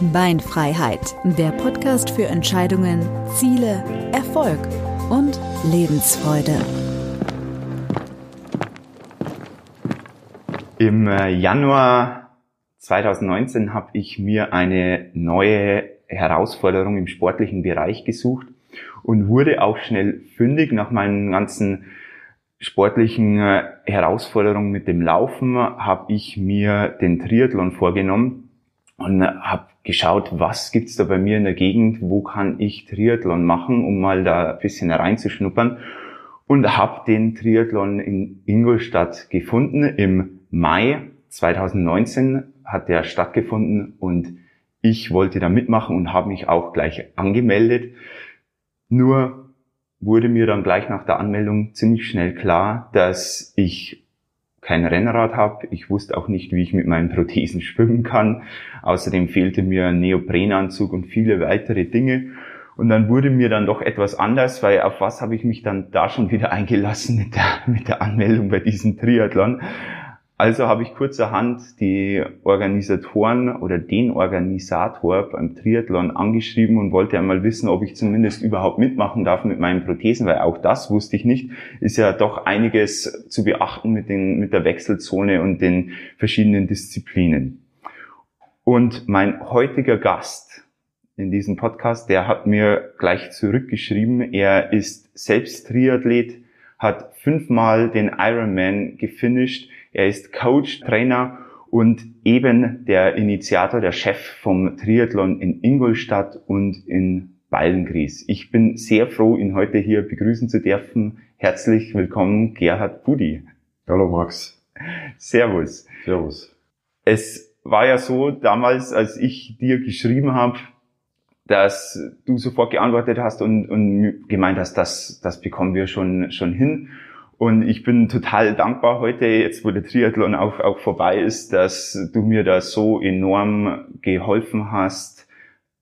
Beinfreiheit, der Podcast für Entscheidungen, Ziele, Erfolg und Lebensfreude. Im äh, Januar 2019 habe ich mir eine neue Herausforderung im sportlichen Bereich gesucht und wurde auch schnell fündig nach meinen ganzen sportlichen äh, Herausforderungen mit dem Laufen habe ich mir den Triathlon vorgenommen und habe geschaut, was gibt's da bei mir in der Gegend, wo kann ich Triathlon machen, um mal da ein bisschen reinzuschnuppern. Und habe den Triathlon in Ingolstadt gefunden. Im Mai 2019 hat der stattgefunden und ich wollte da mitmachen und habe mich auch gleich angemeldet. Nur wurde mir dann gleich nach der Anmeldung ziemlich schnell klar, dass ich kein Rennrad habe. Ich wusste auch nicht, wie ich mit meinen Prothesen schwimmen kann. Außerdem fehlte mir ein Neoprenanzug und viele weitere Dinge. Und dann wurde mir dann doch etwas anders, weil auf was habe ich mich dann da schon wieder eingelassen mit der, mit der Anmeldung bei diesem Triathlon? Also habe ich kurzerhand die Organisatoren oder den Organisator beim Triathlon angeschrieben und wollte einmal wissen, ob ich zumindest überhaupt mitmachen darf mit meinen Prothesen, weil auch das wusste ich nicht. Ist ja doch einiges zu beachten mit, den, mit der Wechselzone und den verschiedenen Disziplinen. Und mein heutiger Gast in diesem Podcast, der hat mir gleich zurückgeschrieben, er ist selbst Triathlet, hat fünfmal den Ironman gefinisht, er ist Coach, Trainer und eben der Initiator, der Chef vom Triathlon in Ingolstadt und in Beilengries. Ich bin sehr froh, ihn heute hier begrüßen zu dürfen. Herzlich willkommen, Gerhard Budi. Hallo Max. Servus. Servus. Es war ja so damals, als ich dir geschrieben habe, dass du sofort geantwortet hast und, und gemeint hast, das, das bekommen wir schon, schon hin. Und ich bin total dankbar heute, jetzt wo der Triathlon auch, auch vorbei ist, dass du mir da so enorm geholfen hast,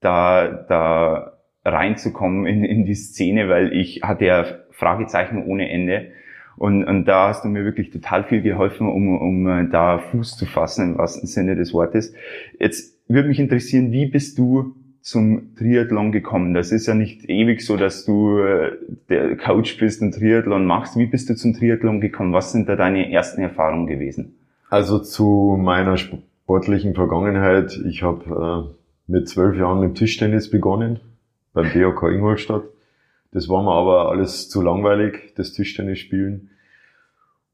da, da reinzukommen in, in die Szene, weil ich hatte ja Fragezeichen ohne Ende. Und, und da hast du mir wirklich total viel geholfen, um, um da Fuß zu fassen, im wahrsten Sinne des Wortes. Jetzt würde mich interessieren, wie bist du zum Triathlon gekommen? Das ist ja nicht ewig so, dass du äh, der Coach bist und Triathlon machst. Wie bist du zum Triathlon gekommen? Was sind da deine ersten Erfahrungen gewesen? Also zu meiner sportlichen Vergangenheit. Ich habe äh, mit zwölf Jahren mit Tischtennis begonnen beim BOK Ingolstadt. Das war mir aber alles zu langweilig, das Tischtennis spielen.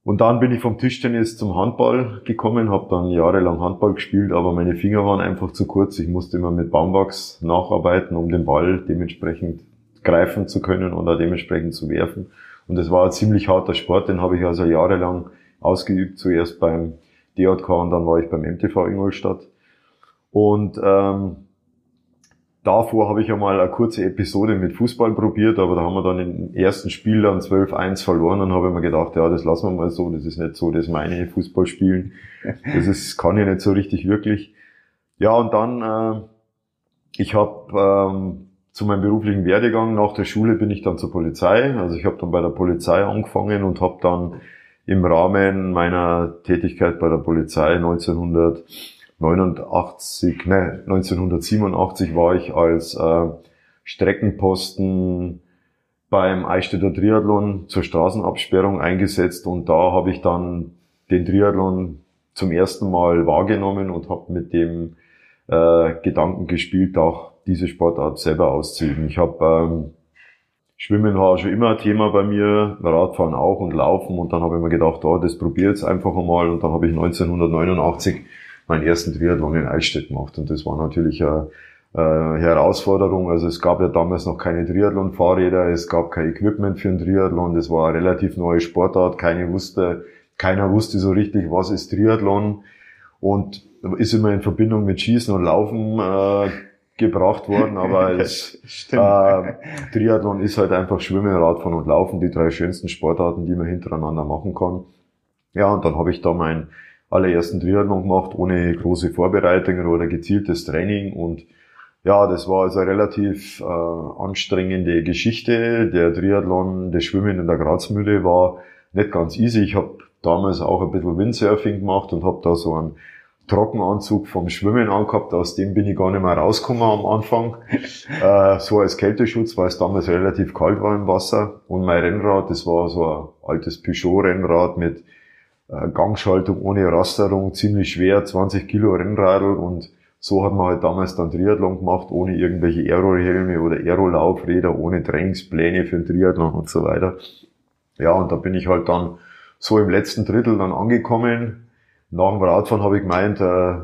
Und dann bin ich vom Tischtennis zum Handball gekommen, habe dann jahrelang Handball gespielt, aber meine Finger waren einfach zu kurz. Ich musste immer mit Baumwachs nacharbeiten, um den Ball dementsprechend greifen zu können oder dementsprechend zu werfen. Und das war ein ziemlich harter Sport, den habe ich also jahrelang ausgeübt, zuerst beim DJK und dann war ich beim MTV Ingolstadt. Und ähm, Davor habe ich einmal eine kurze Episode mit Fußball probiert, aber da haben wir dann im ersten Spiel dann 12-1 verloren und habe ich mir gedacht, ja, das lassen wir mal so, das ist nicht so das meine Fußballspielen. Das ist, kann ich nicht so richtig wirklich. Ja, und dann, äh, ich habe ähm, zu meinem beruflichen Werdegang nach der Schule bin ich dann zur Polizei. Also ich habe dann bei der Polizei angefangen und habe dann im Rahmen meiner Tätigkeit bei der Polizei 1900 89, ne, 1987 war ich als äh, Streckenposten beim Eichstätter Triathlon zur Straßenabsperrung eingesetzt und da habe ich dann den Triathlon zum ersten Mal wahrgenommen und habe mit dem äh, Gedanken gespielt, auch diese Sportart selber auszuüben. Ich habe ähm, Schwimmen war schon immer ein Thema bei mir, Radfahren auch und Laufen und dann habe ich mir gedacht, oh, das probiere jetzt einfach einmal und dann habe ich 1989 meinen ersten Triathlon in Eichstätt gemacht. Und das war natürlich eine, eine Herausforderung. Also es gab ja damals noch keine Triathlon-Fahrräder, es gab kein Equipment für einen Triathlon. Das war eine relativ neue Sportart. Keine wusste, keiner wusste so richtig, was ist Triathlon. Und ist immer in Verbindung mit Schießen und Laufen äh, gebracht worden, aber es, äh, Triathlon ist halt einfach Schwimmen, Radfahren und Laufen, die drei schönsten Sportarten, die man hintereinander machen kann. Ja, und dann habe ich da meinen allerersten Triathlon gemacht, ohne große Vorbereitungen oder gezieltes Training und ja, das war also eine relativ äh, anstrengende Geschichte. Der Triathlon, das Schwimmen in der Grazmühle war nicht ganz easy. Ich habe damals auch ein bisschen Windsurfing gemacht und habe da so einen Trockenanzug vom Schwimmen angehabt. Aus dem bin ich gar nicht mehr rausgekommen am Anfang. äh, so als Kälteschutz, weil es damals relativ kalt war im Wasser. Und mein Rennrad, das war so ein altes Peugeot-Rennrad mit Gangschaltung ohne Rasterung, ziemlich schwer, 20 Kilo Rennradl und so hat man halt damals dann Triathlon gemacht, ohne irgendwelche Aerohelme oder Aerolaufräder, ohne Trainingspläne für den Triathlon und so weiter. Ja, und da bin ich halt dann so im letzten Drittel dann angekommen. Nach dem Radfahren habe ich gemeint, äh,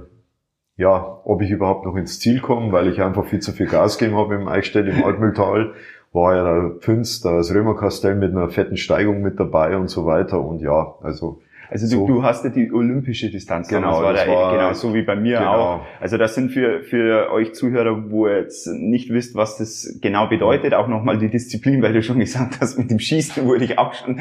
ja, ob ich überhaupt noch ins Ziel komme, weil ich einfach viel zu viel Gas gegeben habe im Eichstätt im Altmühltal. War ja der Pünz, das Römerkastell mit einer fetten Steigung mit dabei und so weiter. Und ja, also also du, so. du hast ja die olympische Distanz. Genau, das war, das da, war genau so wie bei mir genau. auch. Also das sind für für euch Zuhörer, wo ihr jetzt nicht wisst, was das genau bedeutet, auch nochmal die Disziplin, weil du schon gesagt hast, mit dem Schießen wurde ich auch schon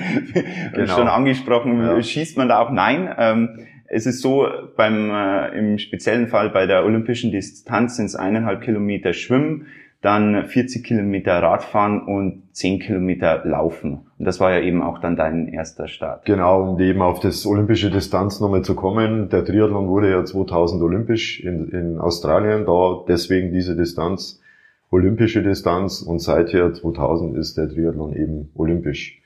genau. schon angesprochen. Ja. Schießt man da auch? Nein. Ähm, es ist so, beim äh, im speziellen Fall bei der olympischen Distanz sind es eineinhalb Kilometer Schwimmen dann 40 Kilometer Radfahren und 10 Kilometer Laufen. Und das war ja eben auch dann dein erster Start. Genau, um eben auf das olympische Distanz nochmal zu kommen. Der Triathlon wurde ja 2000 olympisch in, in Australien, da deswegen diese Distanz, olympische Distanz und seither 2000 ist der Triathlon eben olympisch.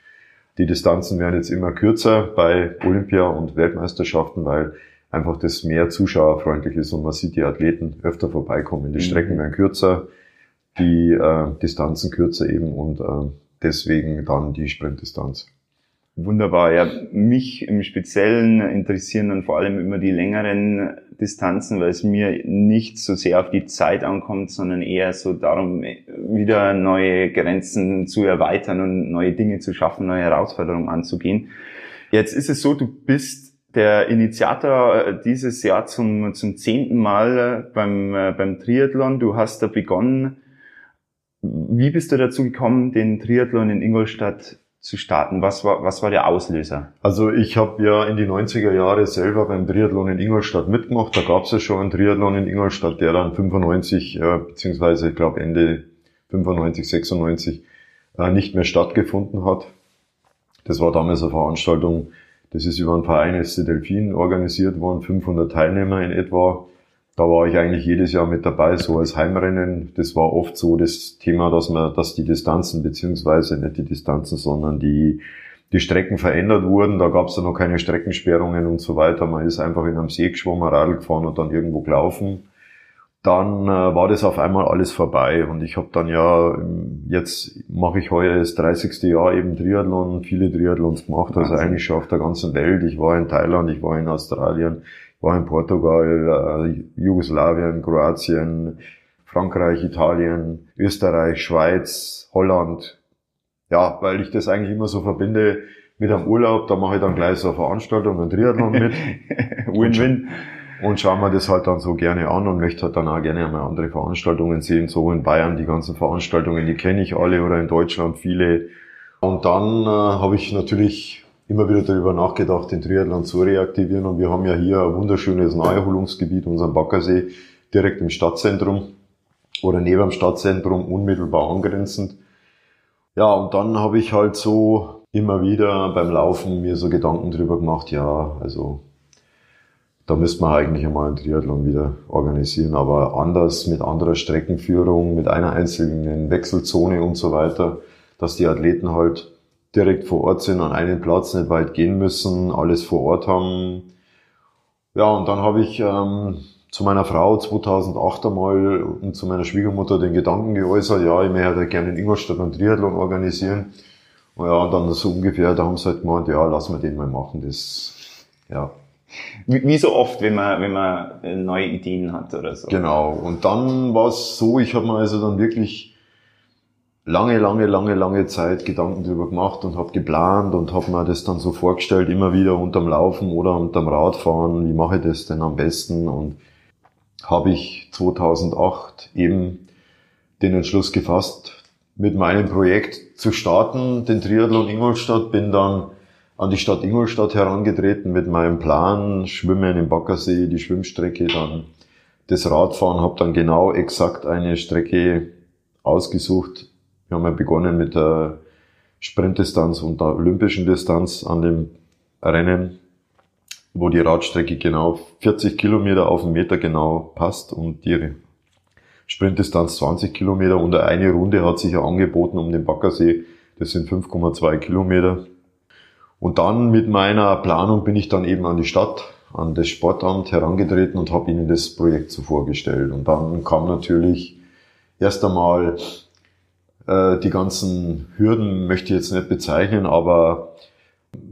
Die Distanzen werden jetzt immer kürzer bei Olympia und Weltmeisterschaften, weil einfach das mehr zuschauerfreundlich ist und man sieht die Athleten öfter vorbeikommen. Die mhm. Strecken werden kürzer, die äh, Distanzen kürzer eben und äh, deswegen dann die Sprintdistanz. Wunderbar, ja. Mich im Speziellen interessieren dann vor allem immer die längeren Distanzen, weil es mir nicht so sehr auf die Zeit ankommt, sondern eher so darum, wieder neue Grenzen zu erweitern und neue Dinge zu schaffen, neue Herausforderungen anzugehen. Jetzt ist es so, du bist der Initiator äh, dieses Jahr zum, zum zehnten Mal äh, beim, äh, beim Triathlon. Du hast da begonnen, wie bist du dazu gekommen, den Triathlon in Ingolstadt zu starten? Was war, was war der Auslöser? Also ich habe ja in die 90er Jahre selber beim Triathlon in Ingolstadt mitgemacht. Da gab es ja schon einen Triathlon in Ingolstadt, der dann 95, äh, beziehungsweise ich glaube Ende 95, 96 äh, nicht mehr stattgefunden hat. Das war damals eine Veranstaltung, das ist über einen Verein SC Delfin organisiert worden, 500 Teilnehmer in etwa. Da war ich eigentlich jedes Jahr mit dabei, so als Heimrennen. Das war oft so das Thema, dass man, dass die Distanzen, beziehungsweise nicht die Distanzen, sondern die, die Strecken verändert wurden. Da gab es ja noch keine Streckensperrungen und so weiter. Man ist einfach in einem See geschwommen, Radl gefahren und dann irgendwo gelaufen. Dann äh, war das auf einmal alles vorbei und ich habe dann ja, jetzt mache ich heuer das 30. Jahr eben Triathlon, viele Triathlons gemacht, also eigentlich schon auf der ganzen Welt. Ich war in Thailand, ich war in Australien, war in Portugal, äh, Jugoslawien, Kroatien, Frankreich, Italien, Österreich, Schweiz, Holland. Ja, weil ich das eigentlich immer so verbinde mit einem Urlaub, da mache ich dann gleich so eine Veranstaltung, einen Triathlon mit. Win-win. Und schaue mir das halt dann so gerne an und möchte halt dann auch gerne einmal andere Veranstaltungen sehen. So in Bayern die ganzen Veranstaltungen, die kenne ich alle oder in Deutschland viele. Und dann äh, habe ich natürlich immer wieder darüber nachgedacht, den Triathlon zu reaktivieren. Und wir haben ja hier ein wunderschönes Naherholungsgebiet, unseren Baggersee, direkt im Stadtzentrum oder neben dem Stadtzentrum unmittelbar angrenzend. Ja, und dann habe ich halt so immer wieder beim Laufen mir so Gedanken drüber gemacht, ja, also da müsste man eigentlich einmal einen Triathlon wieder organisieren, aber anders, mit anderer Streckenführung, mit einer einzelnen Wechselzone und so weiter, dass die Athleten halt direkt vor Ort sind, an einen Platz nicht weit gehen müssen, alles vor Ort haben. Ja, und dann habe ich ähm, zu meiner Frau 2008 einmal und zu meiner Schwiegermutter den Gedanken geäußert, ja, ich möchte gerne in Ingolstadt einen Triathlon organisieren. Und ja, und dann so ungefähr, da haben sie halt gemeint, ja, lass wir den mal machen, das, ja. Wie, wie so oft, wenn man, wenn man neue Ideen hat oder so. Genau. Und dann war es so, ich habe mir also dann wirklich lange, lange, lange, lange Zeit Gedanken darüber gemacht und habe geplant und habe mir das dann so vorgestellt, immer wieder unterm Laufen oder unterm Radfahren, wie mache ich das denn am besten und habe ich 2008 eben den Entschluss gefasst, mit meinem Projekt zu starten, den Triathlon Ingolstadt, bin dann an die Stadt Ingolstadt herangetreten mit meinem Plan, Schwimmen im Baggersee, die Schwimmstrecke, dann das Radfahren, habe dann genau exakt eine Strecke ausgesucht. Wir haben ja begonnen mit der Sprintdistanz und der olympischen Distanz an dem Rennen, wo die Radstrecke genau 40 Kilometer auf den Meter genau passt und die Sprintdistanz 20 Kilometer und eine Runde hat sich ja angeboten um den Baggersee. Das sind 5,2 Kilometer. Und dann mit meiner Planung bin ich dann eben an die Stadt, an das Sportamt herangetreten und habe ihnen das Projekt so vorgestellt. Und dann kam natürlich erst einmal äh, die ganzen Hürden, möchte ich jetzt nicht bezeichnen, aber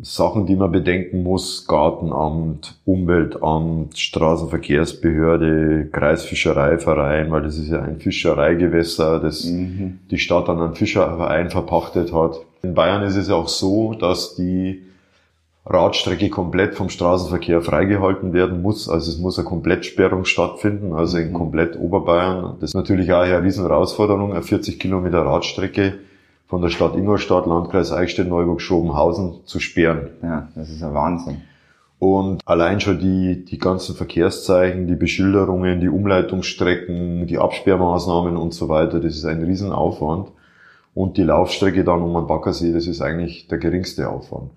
Sachen, die man bedenken muss, Gartenamt, Umweltamt, Straßenverkehrsbehörde, Kreisfischereiverein, weil das ist ja ein Fischereigewässer, das mhm. die Stadt an einen Fischerverein verpachtet hat. In Bayern ist es auch so, dass die Radstrecke komplett vom Straßenverkehr freigehalten werden muss. Also es muss eine Komplettsperrung stattfinden, also in mhm. komplett Oberbayern. Das ist natürlich auch eine riesen Herausforderung, eine 40 Kilometer Radstrecke von der Stadt Ingolstadt, Landkreis Eichstätt, Neuburg, Schobenhausen zu sperren. Ja, das ist ein Wahnsinn. Und allein schon die, die ganzen Verkehrszeichen, die Beschilderungen, die Umleitungsstrecken, die Absperrmaßnahmen und so weiter, das ist ein Riesenaufwand. Und die Laufstrecke dann um den Baggersee, das ist eigentlich der geringste Aufwand.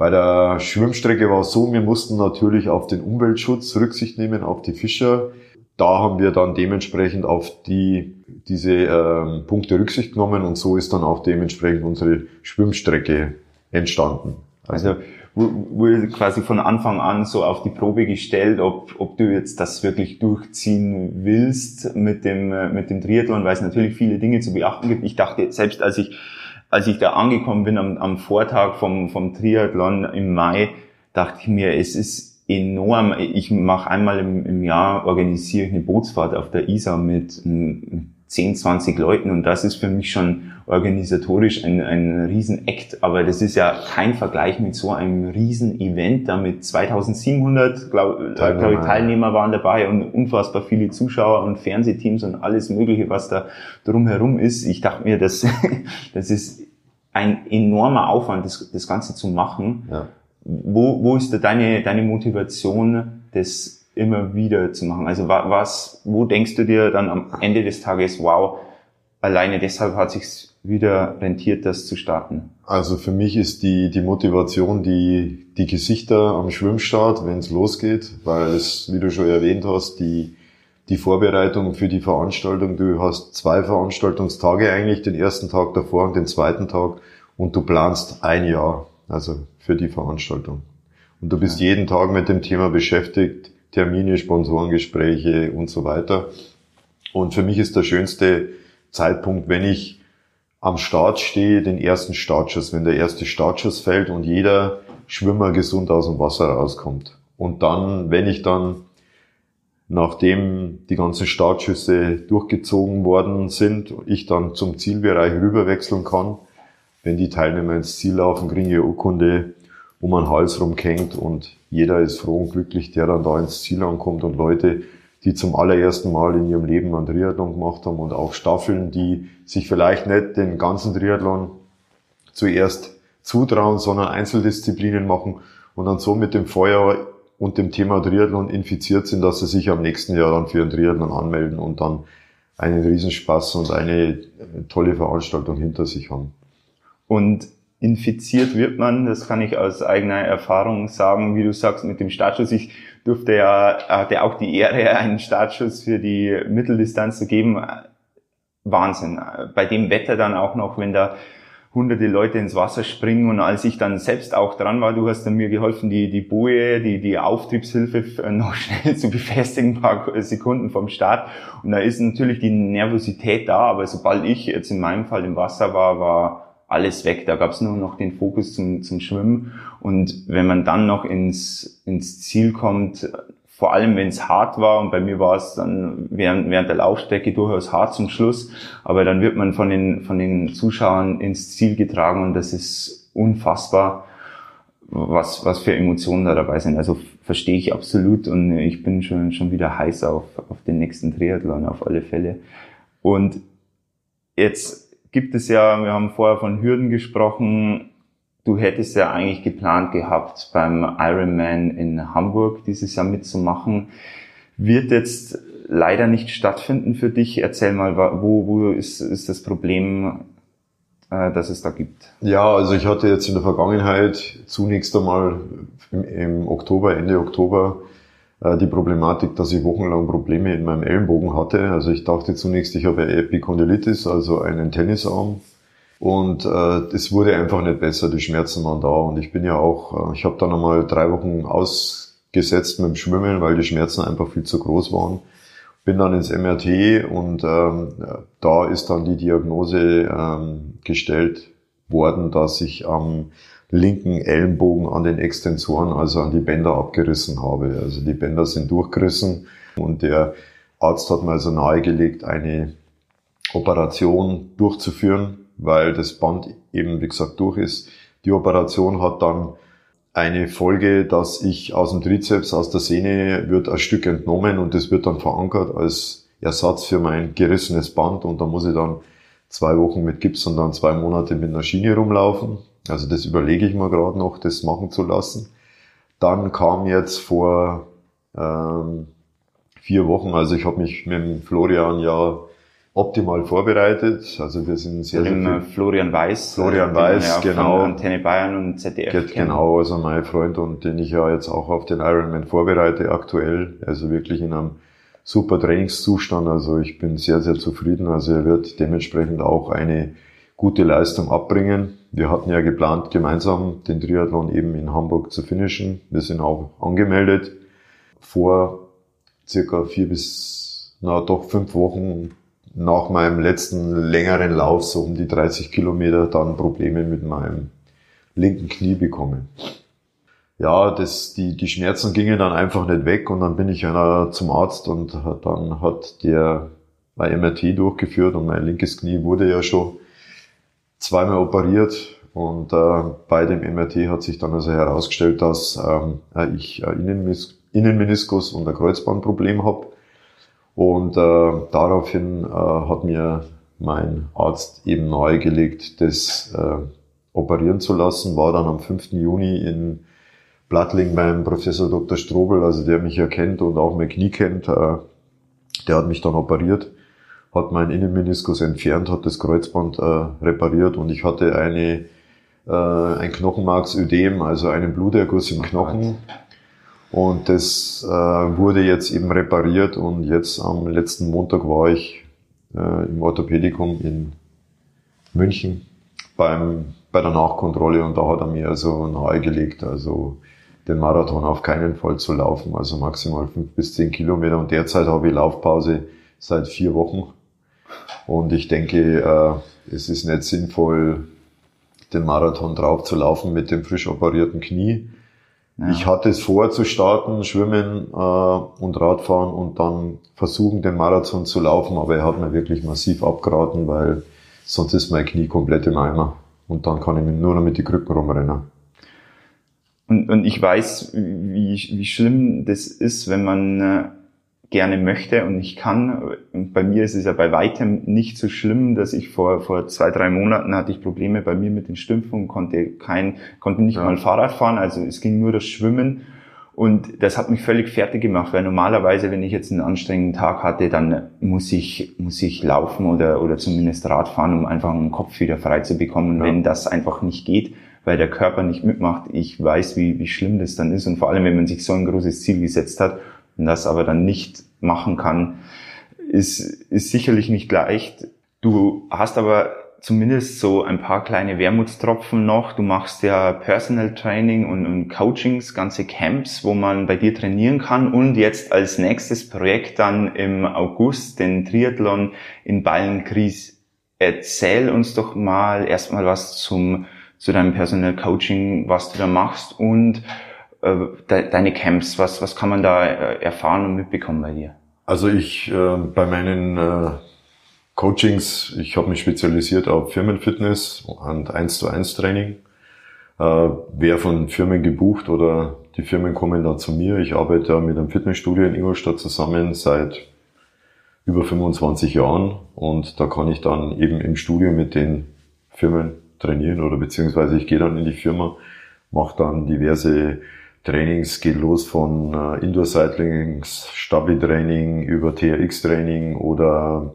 Bei der Schwimmstrecke war es so, wir mussten natürlich auf den Umweltschutz Rücksicht nehmen, auf die Fischer. Da haben wir dann dementsprechend auf die diese ähm, Punkte Rücksicht genommen und so ist dann auch dementsprechend unsere Schwimmstrecke entstanden. Also, also wurde quasi von Anfang an so auf die Probe gestellt, ob, ob du jetzt das wirklich durchziehen willst mit dem, äh, mit dem Triathlon, weil es natürlich viele Dinge zu beachten gibt. Ich dachte, selbst als ich, als ich da angekommen bin am, am Vortag vom, vom Triathlon im Mai, dachte ich mir, es ist enorm. Ich mache einmal im, im Jahr, organisiere ich eine Bootsfahrt auf der Isar mit, mit 10, 20 Leuten und das ist für mich schon organisatorisch ein, ein Riesen-Act, aber das ist ja kein Vergleich mit so einem Riesen-Event, da mit 2700 glaub, äh, Teilnehmer, glaub ich, Teilnehmer waren dabei und unfassbar viele Zuschauer und Fernsehteams und alles mögliche, was da drumherum ist. Ich dachte mir, das, das ist ein enormer Aufwand, das, das Ganze zu machen. Ja. Wo, wo ist da deine, deine Motivation, das immer wieder zu machen? Also was, wo denkst du dir dann am Ende des Tages, wow, alleine deshalb hat sich wieder rentiert, das zu starten? Also für mich ist die, die Motivation die, die Gesichter am Schwimmstart, wenn es losgeht, weil es, wie du schon erwähnt hast, die, die Vorbereitung für die Veranstaltung, du hast zwei Veranstaltungstage eigentlich, den ersten Tag davor und den zweiten Tag und du planst ein Jahr, also für die Veranstaltung. Und du bist jeden Tag mit dem Thema beschäftigt, Termine, Sponsorengespräche und so weiter. Und für mich ist der schönste Zeitpunkt, wenn ich am Start stehe, den ersten Startschuss, wenn der erste Startschuss fällt und jeder Schwimmer gesund aus dem Wasser rauskommt. Und dann, wenn ich dann, nachdem die ganzen Startschüsse durchgezogen worden sind, ich dann zum Zielbereich rüberwechseln kann, wenn die Teilnehmer ins Ziel laufen, kriegen ihre Urkunde um den Hals rumkennt und jeder ist froh und glücklich, der dann da ins Ziel ankommt und Leute, die zum allerersten Mal in ihrem Leben einen Triathlon gemacht haben und auch Staffeln, die sich vielleicht nicht den ganzen Triathlon zuerst zutrauen, sondern Einzeldisziplinen machen und dann so mit dem Feuer und dem Thema Triathlon infiziert sind, dass sie sich am nächsten Jahr dann für einen Triathlon anmelden und dann einen Riesenspaß und eine tolle Veranstaltung hinter sich haben. Und infiziert wird man, das kann ich aus eigener Erfahrung sagen, wie du sagst, mit dem Startschuss. Ich durfte ja, hatte auch die Ehre, einen Startschuss für die Mitteldistanz zu geben. Wahnsinn. Bei dem Wetter dann auch noch, wenn da hunderte Leute ins Wasser springen und als ich dann selbst auch dran war, du hast dann mir geholfen, die, die Boje, die, die Auftriebshilfe noch schnell zu befestigen, paar Sekunden vom Start. Und da ist natürlich die Nervosität da, aber sobald ich jetzt in meinem Fall im Wasser war, war alles weg. Da gab es nur noch den Fokus zum, zum Schwimmen. Und wenn man dann noch ins, ins Ziel kommt, vor allem wenn es hart war, und bei mir war es dann während, während der Laufstrecke durchaus hart zum Schluss, aber dann wird man von den, von den Zuschauern ins Ziel getragen und das ist unfassbar, was, was für Emotionen da dabei sind. Also verstehe ich absolut und ich bin schon, schon wieder heiß auf, auf den nächsten Triathlon auf alle Fälle. Und jetzt gibt es ja, wir haben vorher von Hürden gesprochen, du hättest ja eigentlich geplant gehabt, beim Ironman in Hamburg dieses Jahr mitzumachen. Wird jetzt leider nicht stattfinden für dich. Erzähl mal, wo, wo ist, ist das Problem, äh, das es da gibt? Ja, also ich hatte jetzt in der Vergangenheit zunächst einmal im, im Oktober, Ende Oktober, die Problematik, dass ich wochenlang Probleme in meinem Ellenbogen hatte. Also ich dachte zunächst, ich habe Epikondylitis, also einen Tennisarm. Und äh, es wurde einfach nicht besser, die Schmerzen waren da. Und ich bin ja auch, äh, ich habe dann einmal drei Wochen ausgesetzt mit dem Schwimmen, weil die Schmerzen einfach viel zu groß waren. Bin dann ins MRT und ähm, da ist dann die Diagnose ähm, gestellt worden, dass ich am linken Ellenbogen an den Extensoren, also an die Bänder abgerissen habe. Also die Bänder sind durchgerissen und der Arzt hat mir also nahegelegt, eine Operation durchzuführen weil das Band eben, wie gesagt, durch ist. Die Operation hat dann eine Folge, dass ich aus dem Trizeps, aus der Sehne wird ein Stück entnommen und das wird dann verankert als Ersatz für mein gerissenes Band und da muss ich dann zwei Wochen mit Gips und dann zwei Monate mit einer Schiene rumlaufen. Also das überlege ich mir gerade noch, das machen zu lassen. Dann kam jetzt vor ähm, vier Wochen, also ich habe mich mit Florian ja optimal vorbereitet. Also wir sind sehr, sehr viel Florian Weiß. Florian Weiß, ja genau. Antenne Bayern und ZDF. Geht, genau, also mein Freund und den ich ja jetzt auch auf den Ironman vorbereite aktuell. Also wirklich in einem super Trainingszustand. Also ich bin sehr, sehr zufrieden. Also er wird dementsprechend auch eine gute Leistung abbringen. Wir hatten ja geplant, gemeinsam den Triathlon eben in Hamburg zu finishen. Wir sind auch angemeldet. Vor circa vier bis, na doch fünf Wochen nach meinem letzten längeren Lauf, so um die 30 Kilometer, dann Probleme mit meinem linken Knie bekommen. Ja, das, die, die Schmerzen gingen dann einfach nicht weg und dann bin ich zum Arzt und dann hat der mein MRT durchgeführt und mein linkes Knie wurde ja schon zweimal operiert und äh, bei dem MRT hat sich dann also herausgestellt, dass ähm, ich äh, Innenmeniskus und ein Kreuzbandproblem habe und äh, daraufhin äh, hat mir mein Arzt eben nahegelegt, das äh, operieren zu lassen. War dann am 5. Juni in Blattling beim Professor Dr. Strobel, also der mich ja kennt und auch mein Knie kennt. Äh, der hat mich dann operiert, hat meinen Innenmeniskus entfernt, hat das Kreuzband äh, repariert und ich hatte eine äh, ein Knochenmarksödem, also einen Bluterguss im Knochen. Und das äh, wurde jetzt eben repariert und jetzt am letzten Montag war ich äh, im Orthopädikum in München beim, bei der Nachkontrolle und da hat er mir also nahegelegt, also den Marathon auf keinen Fall zu laufen, also maximal fünf bis zehn Kilometer und derzeit habe ich Laufpause seit vier Wochen und ich denke, äh, es ist nicht sinnvoll, den Marathon drauf zu laufen mit dem frisch operierten Knie ja. Ich hatte es vor zu starten, Schwimmen äh, und Radfahren und dann versuchen, den Marathon zu laufen, aber er hat mir wirklich massiv abgeraten, weil sonst ist mein Knie komplett im Eimer und dann kann ich nur noch mit die Krücken rumrennen. Und, und ich weiß, wie, wie schlimm das ist, wenn man äh, gerne möchte und ich kann. Und bei mir ist es ja bei weitem nicht so schlimm, dass ich vor, vor zwei, drei Monaten hatte ich Probleme bei mir mit den Stümpfen und konnte kein, konnte nicht ja. mal Fahrrad fahren, also es ging nur das Schwimmen. Und das hat mich völlig fertig gemacht, weil normalerweise, wenn ich jetzt einen anstrengenden Tag hatte, dann muss ich, muss ich laufen oder, oder zumindest Rad fahren, um einfach den Kopf wieder frei zu bekommen. Ja. Wenn das einfach nicht geht, weil der Körper nicht mitmacht, ich weiß, wie, wie schlimm das dann ist. Und vor allem, wenn man sich so ein großes Ziel gesetzt hat und das aber dann nicht machen kann, ist, ist sicherlich nicht leicht. Du hast aber zumindest so ein paar kleine Wermutstropfen noch. Du machst ja Personal Training und, und Coachings, ganze Camps, wo man bei dir trainieren kann und jetzt als nächstes Projekt dann im August den Triathlon in Ballenkries. Erzähl uns doch mal erstmal was zum, zu deinem Personal Coaching, was du da machst und deine Camps? Was, was kann man da äh, erfahren und mitbekommen bei dir? Also ich äh, bei meinen äh, Coachings, ich habe mich spezialisiert auf Firmenfitness und 1 zu 1 Training. Äh, wer von Firmen gebucht oder die Die Firmen kommen dann zu mir. Ich arbeite mit einem Fitnessstudio in Ingolstadt zusammen seit über 25 Jahren und da kann ich dann eben im Studio mit den Firmen trainieren oder beziehungsweise ich gehe dann in die Firma, mache dann diverse Trainings, geht los von äh, Indoor-Cyclings, Stabi-Training über TRX-Training oder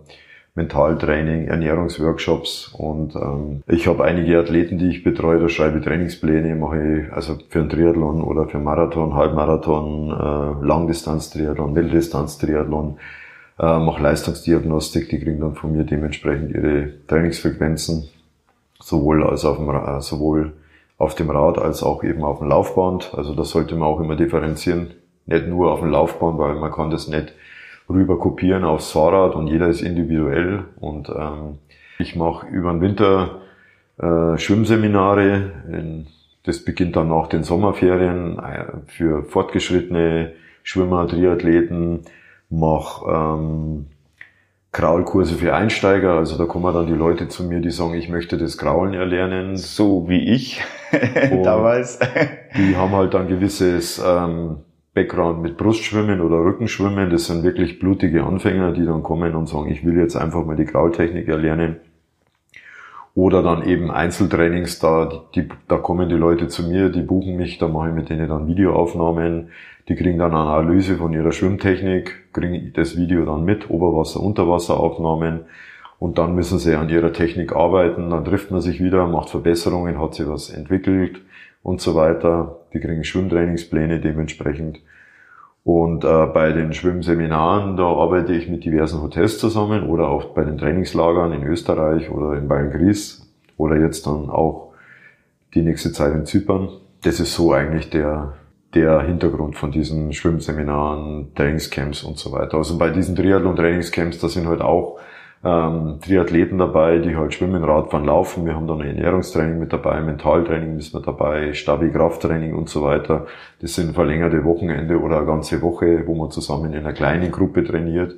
Mentaltraining, Ernährungsworkshops. Und ähm, ich habe einige Athleten, die ich betreue, da schreibe Trainingspläne, mache ich also für einen Triathlon oder für Marathon, Halbmarathon, äh, Langdistanz-Triathlon, Mitteldistanz-Triathlon, äh, mache Leistungsdiagnostik, die kriegen dann von mir dementsprechend ihre Trainingsfrequenzen, sowohl als auf dem, äh, sowohl auf dem Rad als auch eben auf dem Laufband. Also das sollte man auch immer differenzieren. Nicht nur auf dem Laufband, weil man kann das nicht rüber kopieren aufs Fahrrad und jeder ist individuell. Und ähm, ich mache über den Winter äh, Schwimmseminare. In, das beginnt dann nach den Sommerferien äh, für fortgeschrittene Schwimmer, Triathleten, mache ähm, Kraulkurse für Einsteiger. Also da kommen dann die Leute zu mir, die sagen, ich möchte das Kraulen erlernen. So wie ich damals. Die haben halt dann gewisses ähm, Background mit Brustschwimmen oder Rückenschwimmen. Das sind wirklich blutige Anfänger, die dann kommen und sagen, ich will jetzt einfach mal die Kraultechnik erlernen. Oder dann eben Einzeltrainings, da, die, da kommen die Leute zu mir, die buchen mich, da mache ich mit denen dann Videoaufnahmen, die kriegen dann eine Analyse von ihrer Schwimmtechnik, kriegen das Video dann mit, Oberwasser-, Unterwasseraufnahmen und dann müssen sie an ihrer Technik arbeiten, dann trifft man sich wieder, macht Verbesserungen, hat sich was entwickelt und so weiter. Die kriegen Schwimmtrainingspläne dementsprechend. Und äh, bei den Schwimmseminaren, da arbeite ich mit diversen Hotels zusammen oder auch bei den Trainingslagern in Österreich oder in Bayern-Gries oder jetzt dann auch die nächste Zeit in Zypern. Das ist so eigentlich der, der Hintergrund von diesen Schwimmseminaren, Trainingscamps und so weiter. Also bei diesen Triathlon-Trainingscamps, da sind halt auch ähm, Triathleten dabei, die halt schwimmen, Radfahren, laufen. Wir haben dann Ernährungstraining mit dabei, Mentaltraining ist mit dabei, Stabi-Krafttraining und so weiter. Das sind verlängerte Wochenende oder eine ganze Woche, wo man zusammen in einer kleinen Gruppe trainiert.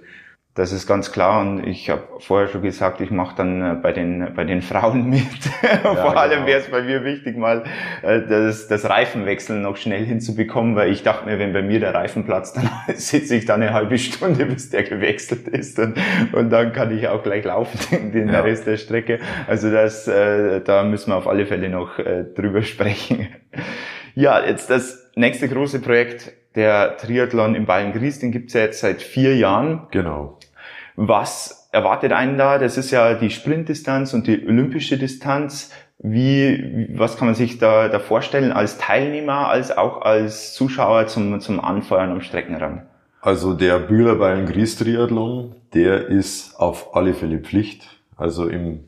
Das ist ganz klar und ich habe vorher schon gesagt, ich mache dann äh, bei den bei den Frauen mit. Ja, Vor allem genau. wäre es bei mir wichtig, mal äh, das, das Reifenwechseln noch schnell hinzubekommen, weil ich dachte mir, wenn bei mir der Reifen platzt, dann sitze ich da eine halbe Stunde, bis der gewechselt ist und, und dann kann ich auch gleich laufen den, den ja. Rest der Strecke. Also das, äh, da müssen wir auf alle Fälle noch äh, drüber sprechen. Ja, jetzt das nächste große Projekt der Triathlon in Bayern-Gries, den gibt's ja jetzt seit vier Jahren. Genau. Was erwartet einen da? Das ist ja die Sprintdistanz und die olympische Distanz. Wie, was kann man sich da, da vorstellen als Teilnehmer, als auch als Zuschauer zum, zum Anfeuern am Streckenrand? Also der Bühler Bayern Gries Triathlon, der ist auf alle Fälle Pflicht. Also im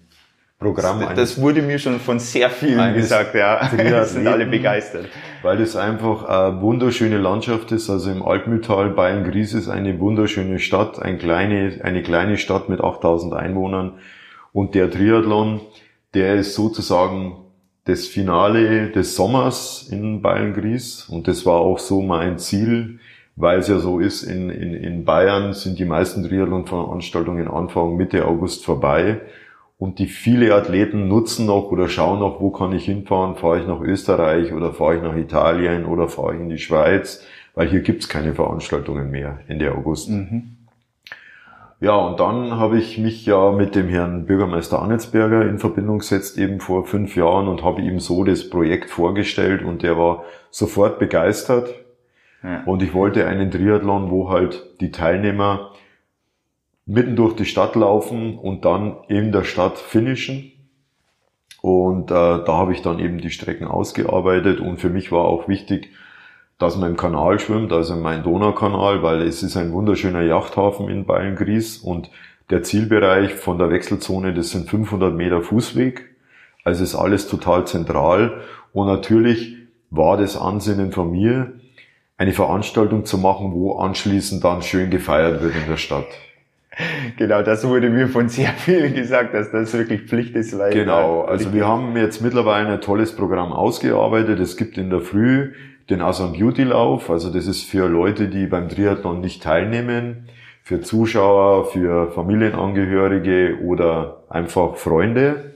Programm. Das, das wurde mir schon von sehr vielen gesagt, ja. sind alle begeistert. Weil das einfach eine wunderschöne Landschaft ist. Also im Altmühltal, Bayern-Gries ist eine wunderschöne Stadt, eine kleine, eine kleine Stadt mit 8000 Einwohnern. Und der Triathlon, der ist sozusagen das Finale des Sommers in Bayern-Gries. Und das war auch so mein Ziel, weil es ja so ist, in, in, in Bayern sind die meisten Triathlon-Veranstaltungen Anfang, Mitte August vorbei. Und die viele Athleten nutzen noch oder schauen noch, wo kann ich hinfahren? Fahre ich nach Österreich oder fahre ich nach Italien oder fahre ich in die Schweiz? Weil hier gibt's keine Veranstaltungen mehr Ende August. Mhm. Ja, und dann habe ich mich ja mit dem Herrn Bürgermeister Annetsberger in Verbindung gesetzt, eben vor fünf Jahren und habe ihm so das Projekt vorgestellt und der war sofort begeistert. Ja. Und ich wollte einen Triathlon, wo halt die Teilnehmer mitten durch die Stadt laufen und dann in der Stadt finishen. Und äh, da habe ich dann eben die Strecken ausgearbeitet und für mich war auch wichtig, dass man im Kanal schwimmt, also im Main-Donau-Kanal, weil es ist ein wunderschöner Yachthafen in Bayern-Gries und der Zielbereich von der Wechselzone, das sind 500 Meter Fußweg. Also ist alles total zentral und natürlich war das Ansinnen von mir, eine Veranstaltung zu machen, wo anschließend dann schön gefeiert wird in der Stadt. Genau, das wurde mir von sehr vielen gesagt, dass das wirklich Pflicht ist. Weil genau, also wir haben jetzt mittlerweile ein tolles Programm ausgearbeitet. Es gibt in der Früh den Asam Beauty Lauf, also das ist für Leute, die beim Triathlon nicht teilnehmen, für Zuschauer, für Familienangehörige oder einfach Freunde.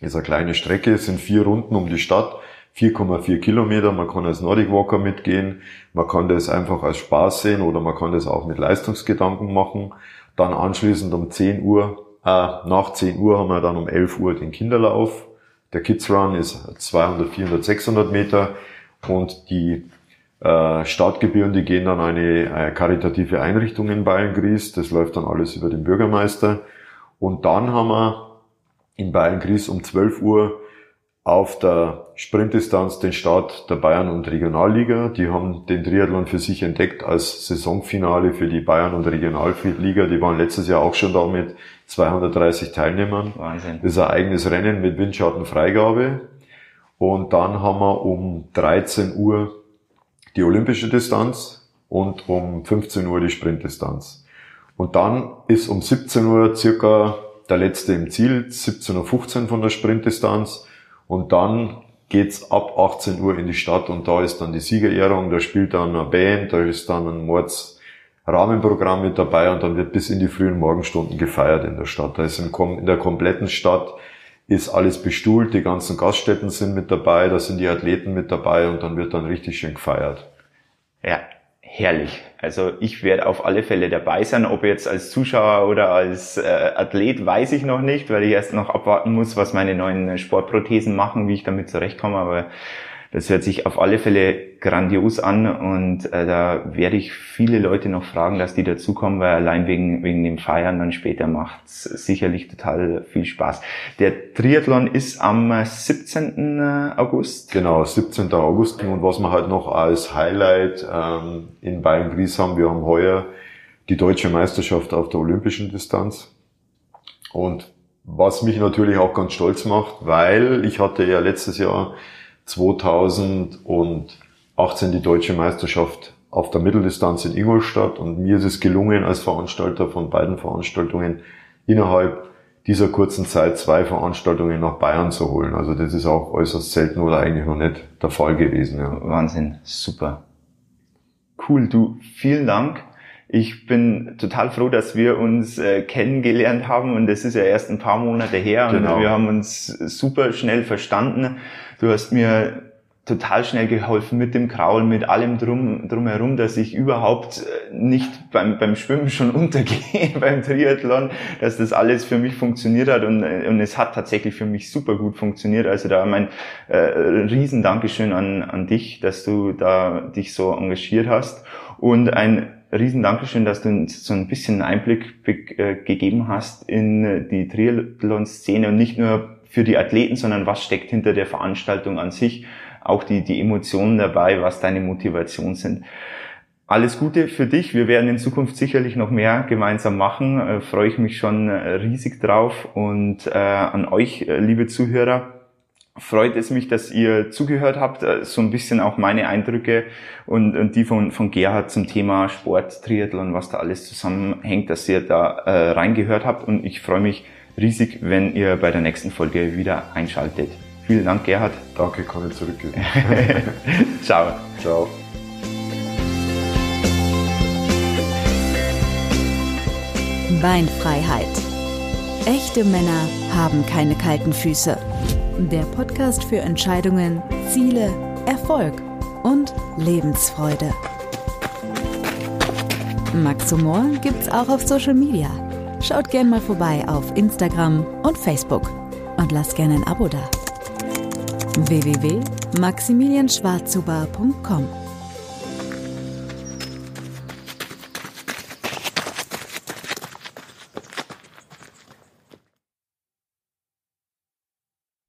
Das ist eine kleine Strecke, es sind vier Runden um die Stadt, 4,4 Kilometer. Man kann als Nordic Walker mitgehen. Man kann das einfach als Spaß sehen oder man kann das auch mit Leistungsgedanken machen. Dann anschließend um 10 Uhr, äh, nach 10 Uhr haben wir dann um 11 Uhr den Kinderlauf. Der Kids Run ist 200, 400, 600 Meter und die äh, Startgebühren, die gehen dann eine, eine karitative Einrichtung in Bayern-Gries. Das läuft dann alles über den Bürgermeister. Und dann haben wir in Bayern-Gries um 12 Uhr auf der Sprintdistanz den Start der Bayern- und Regionalliga. Die haben den Triathlon für sich entdeckt als Saisonfinale für die Bayern- und Regionalliga. Die waren letztes Jahr auch schon da mit 230 Teilnehmern. Wahnsinn. Das ist ein eigenes Rennen mit Windschattenfreigabe. Und dann haben wir um 13 Uhr die olympische Distanz und um 15 Uhr die Sprintdistanz. Und dann ist um 17 Uhr circa der letzte im Ziel, 17.15 Uhr von der Sprintdistanz. Und dann geht's ab 18 Uhr in die Stadt und da ist dann die Siegerehrung, da spielt dann eine Band, da ist dann ein Mordsrahmenprogramm mit dabei und dann wird bis in die frühen Morgenstunden gefeiert in der Stadt. Da ist in der kompletten Stadt ist alles bestuhlt, die ganzen Gaststätten sind mit dabei, da sind die Athleten mit dabei und dann wird dann richtig schön gefeiert. Ja, herrlich. Also ich werde auf alle Fälle dabei sein. Ob jetzt als Zuschauer oder als äh, Athlet, weiß ich noch nicht, weil ich erst noch abwarten muss, was meine neuen Sportprothesen machen, wie ich damit zurechtkomme. Aber das hört sich auf alle Fälle grandios an und äh, da werde ich viele Leute noch fragen, dass die dazukommen, weil allein wegen, wegen dem Feiern dann später macht's sicherlich total viel Spaß. Der Triathlon ist am 17. Äh, August. Genau, 17. August und was wir halt noch als Highlight ähm, in Bayern-Gries haben, wir haben heuer die deutsche Meisterschaft auf der olympischen Distanz und was mich natürlich auch ganz stolz macht, weil ich hatte ja letztes Jahr 2018 die deutsche Meisterschaft auf der Mitteldistanz in Ingolstadt und mir ist es gelungen, als Veranstalter von beiden Veranstaltungen innerhalb dieser kurzen Zeit zwei Veranstaltungen nach Bayern zu holen. Also das ist auch äußerst selten oder eigentlich noch nicht der Fall gewesen. Ja. Wahnsinn, super. Cool, du, vielen Dank. Ich bin total froh, dass wir uns äh, kennengelernt haben und das ist ja erst ein paar Monate her genau. und wir haben uns super schnell verstanden. Du hast mir total schnell geholfen mit dem Kraul, mit allem drum drumherum, dass ich überhaupt äh, nicht beim, beim Schwimmen schon untergehe, beim Triathlon, dass das alles für mich funktioniert hat und, äh, und es hat tatsächlich für mich super gut funktioniert. Also da mein äh, riesen Dankeschön an, an dich, dass du da dich so engagiert hast und ein riesen Dankeschön, dass du uns so ein bisschen Einblick äh, gegeben hast in die Triathlon-Szene und nicht nur für die Athleten, sondern was steckt hinter der Veranstaltung an sich, auch die, die Emotionen dabei, was deine Motivation sind. Alles Gute für dich. Wir werden in Zukunft sicherlich noch mehr gemeinsam machen. Äh, freue ich mich schon äh, riesig drauf. Und äh, an euch, äh, liebe Zuhörer, freut es mich, dass ihr zugehört habt, äh, so ein bisschen auch meine Eindrücke und, und die von, von Gerhard zum Thema Sport, Triathlon, was da alles zusammenhängt, dass ihr da äh, reingehört habt und ich freue mich riesig, wenn ihr bei der nächsten Folge wieder einschaltet. Vielen Dank, Gerhard. Danke, kann ich zurückgeben. Ciao. Ciao. Beinfreiheit. Echte Männer haben keine kalten Füße. Der Podcast für Entscheidungen, Ziele, Erfolg und Lebensfreude. Max Humor gibt's auch auf Social Media. Schaut gern mal vorbei auf Instagram und Facebook und lasst gerne ein Abo da. www.maximilianschwarzhuber.com